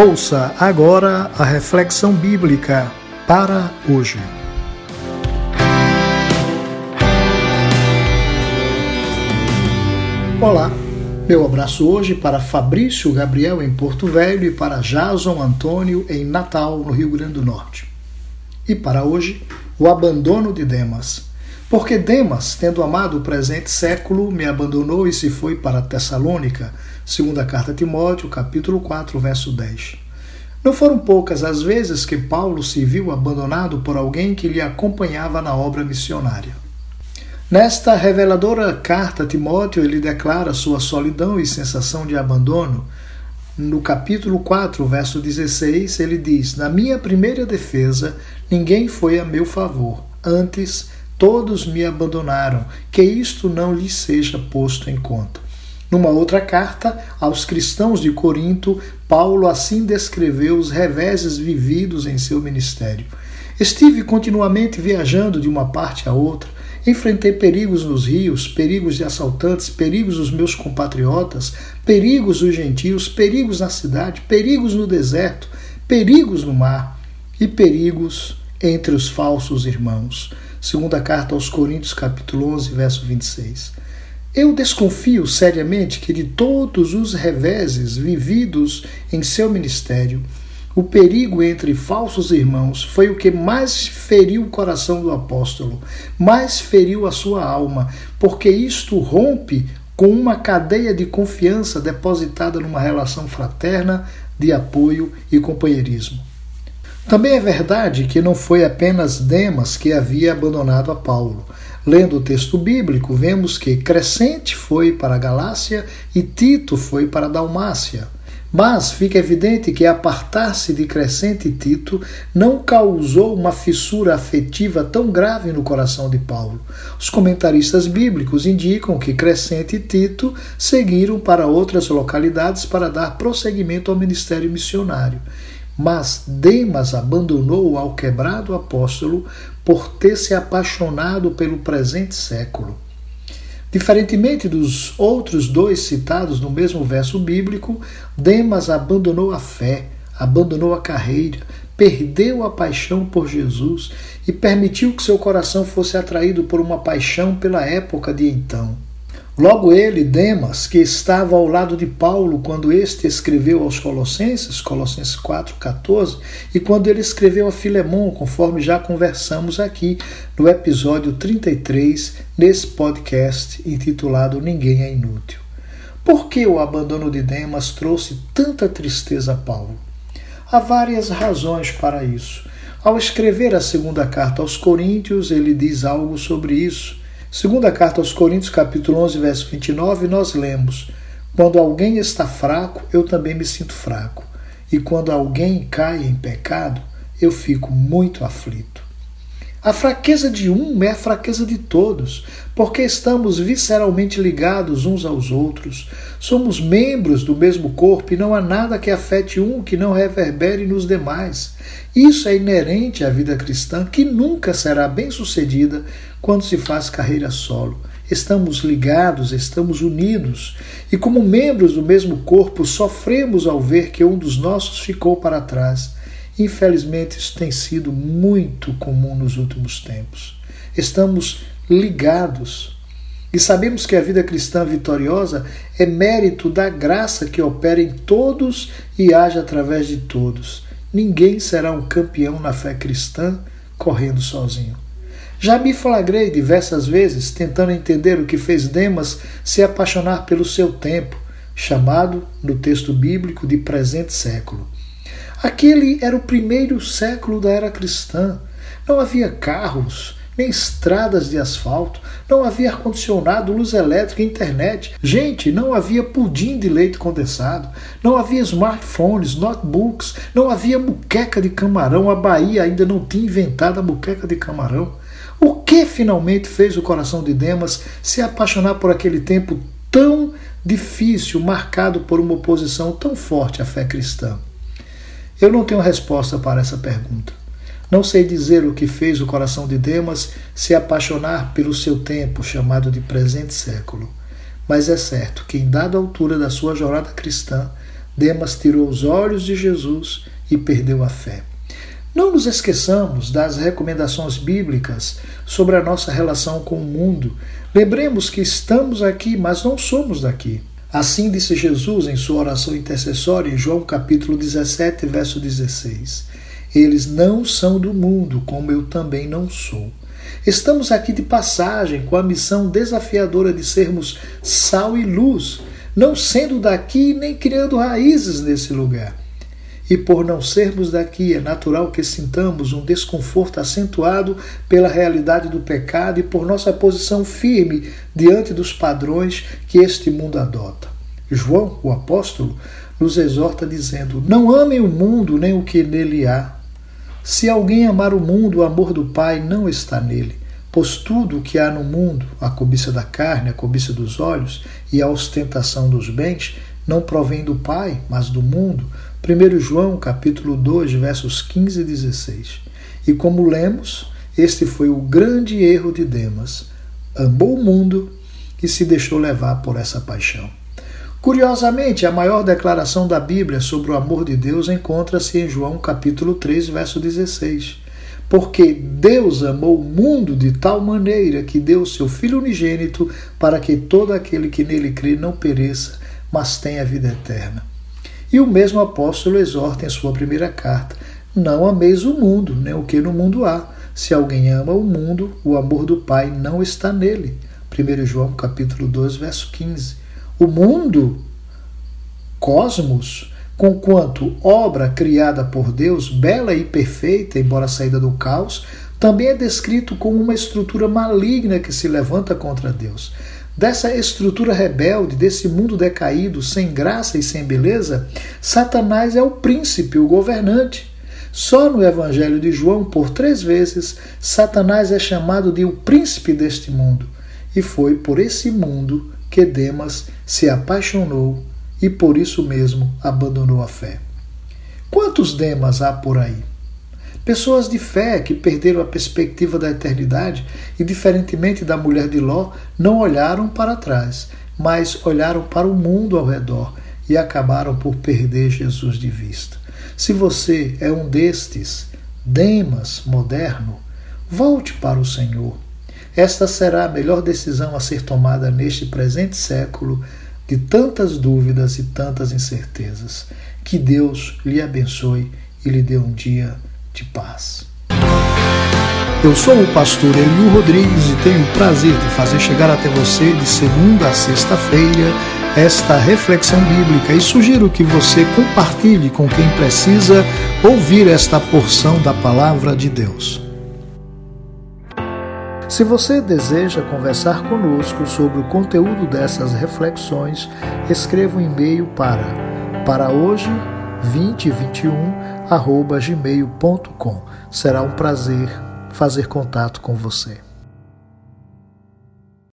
Ouça agora a reflexão bíblica para hoje. Olá, meu abraço hoje para Fabrício Gabriel em Porto Velho e para Jason Antônio em Natal, no Rio Grande do Norte. E para hoje, o abandono de Demas. Porque Demas, tendo amado o presente século, me abandonou e se foi para Tessalônica, segunda carta a Timóteo, capítulo 4, verso 10. Não foram poucas as vezes que Paulo se viu abandonado por alguém que lhe acompanhava na obra missionária. Nesta reveladora carta a Timóteo, ele declara sua solidão e sensação de abandono. No capítulo 4, verso 16, ele diz: Na minha primeira defesa, ninguém foi a meu favor. Antes, todos me abandonaram, que isto não lhe seja posto em conta. Numa outra carta aos cristãos de Corinto, Paulo assim descreveu os reveses vividos em seu ministério. Estive continuamente viajando de uma parte a outra, enfrentei perigos nos rios, perigos de assaltantes, perigos dos meus compatriotas, perigos dos gentios, perigos na cidade, perigos no deserto, perigos no mar e perigos entre os falsos irmãos. Segunda carta aos Coríntios, capítulo 11, verso 26. Eu desconfio seriamente que de todos os reveses vividos em seu ministério, o perigo entre falsos irmãos foi o que mais feriu o coração do apóstolo, mais feriu a sua alma, porque isto rompe com uma cadeia de confiança depositada numa relação fraterna de apoio e companheirismo. Também é verdade que não foi apenas Demas que havia abandonado a Paulo. Lendo o texto bíblico, vemos que Crescente foi para a Galácia e Tito foi para a Dalmácia. Mas fica evidente que apartar-se de Crescente e Tito não causou uma fissura afetiva tão grave no coração de Paulo. Os comentaristas bíblicos indicam que Crescente e Tito seguiram para outras localidades para dar prosseguimento ao ministério missionário. Mas Demas abandonou o alquebrado apóstolo por ter se apaixonado pelo presente século. Diferentemente dos outros dois citados no mesmo verso bíblico, Demas abandonou a fé, abandonou a carreira, perdeu a paixão por Jesus e permitiu que seu coração fosse atraído por uma paixão pela época de então. Logo ele, Demas, que estava ao lado de Paulo quando este escreveu aos Colossenses, Colossenses 4,14, e quando ele escreveu a Filemão, conforme já conversamos aqui no episódio 33, nesse podcast intitulado Ninguém é Inútil. Por que o abandono de Demas trouxe tanta tristeza a Paulo? Há várias razões para isso. Ao escrever a segunda carta aos Coríntios, ele diz algo sobre isso. Segunda carta aos Coríntios, capítulo 11, verso 29, nós lemos: Quando alguém está fraco, eu também me sinto fraco. E quando alguém cai em pecado, eu fico muito aflito. A fraqueza de um é a fraqueza de todos, porque estamos visceralmente ligados uns aos outros. Somos membros do mesmo corpo e não há nada que afete um que não reverbere nos demais. Isso é inerente à vida cristã, que nunca será bem-sucedida quando se faz carreira solo. Estamos ligados, estamos unidos, e como membros do mesmo corpo, sofremos ao ver que um dos nossos ficou para trás Infelizmente, isso tem sido muito comum nos últimos tempos. Estamos ligados e sabemos que a vida cristã vitoriosa é mérito da graça que opera em todos e age através de todos. Ninguém será um campeão na fé cristã correndo sozinho. Já me flagrei diversas vezes tentando entender o que fez Demas se apaixonar pelo seu tempo, chamado no texto bíblico de presente século. Aquele era o primeiro século da era cristã. Não havia carros, nem estradas de asfalto, não havia ar-condicionado, luz elétrica, internet. Gente, não havia pudim de leite condensado, não havia smartphones, notebooks, não havia muqueca de camarão. A Bahia ainda não tinha inventado a muqueca de camarão. O que finalmente fez o coração de Demas se apaixonar por aquele tempo tão difícil, marcado por uma oposição tão forte à fé cristã? Eu não tenho resposta para essa pergunta. Não sei dizer o que fez o coração de Demas se apaixonar pelo seu tempo chamado de presente século, mas é certo que, em dada altura da sua jornada cristã, Demas tirou os olhos de Jesus e perdeu a fé. Não nos esqueçamos das recomendações bíblicas sobre a nossa relação com o mundo. Lembremos que estamos aqui, mas não somos daqui. Assim disse Jesus em sua oração intercessória em João capítulo 17, verso 16. Eles não são do mundo, como eu também não sou. Estamos aqui de passagem com a missão desafiadora de sermos sal e luz, não sendo daqui nem criando raízes nesse lugar. E por não sermos daqui, é natural que sintamos um desconforto acentuado pela realidade do pecado e por nossa posição firme diante dos padrões que este mundo adota. João, o apóstolo, nos exorta dizendo: Não amem o mundo nem o que nele há. Se alguém amar o mundo, o amor do Pai não está nele. Pois tudo o que há no mundo, a cobiça da carne, a cobiça dos olhos e a ostentação dos bens, não provém do Pai, mas do mundo. 1 João capítulo 2, versos 15 e 16. E como lemos, este foi o grande erro de Demas. Amou o mundo e se deixou levar por essa paixão. Curiosamente, a maior declaração da Bíblia sobre o amor de Deus encontra-se em João capítulo 3, verso 16. Porque Deus amou o mundo de tal maneira que deu o seu Filho unigênito para que todo aquele que nele crê não pereça, mas tenha vida eterna. E o mesmo apóstolo exorta em sua primeira carta: Não ameis o mundo, nem o que no mundo há. Se alguém ama o mundo, o amor do Pai não está nele. 1 João capítulo 2, verso 15. O mundo, cosmos, conquanto obra criada por Deus, bela e perfeita, embora saída do caos, também é descrito como uma estrutura maligna que se levanta contra Deus dessa estrutura rebelde, desse mundo decaído, sem graça e sem beleza, Satanás é o príncipe, o governante. Só no Evangelho de João, por três vezes, Satanás é chamado de o príncipe deste mundo. E foi por esse mundo que Demas se apaixonou e por isso mesmo abandonou a fé. Quantos Demas há por aí? Pessoas de fé que perderam a perspectiva da eternidade e, diferentemente da mulher de Ló, não olharam para trás, mas olharam para o mundo ao redor e acabaram por perder Jesus de vista. Se você é um destes, Demas moderno, volte para o Senhor. Esta será a melhor decisão a ser tomada neste presente século de tantas dúvidas e tantas incertezas. Que Deus lhe abençoe e lhe dê um dia de paz. Eu sou o pastor Elio Rodrigues e tenho o prazer de fazer chegar até você de segunda a sexta-feira esta reflexão bíblica e sugiro que você compartilhe com quem precisa ouvir esta porção da palavra de Deus. Se você deseja conversar conosco sobre o conteúdo dessas reflexões, escreva um e-mail para para hoje 2021 gmail.com. Será um prazer fazer contato com você.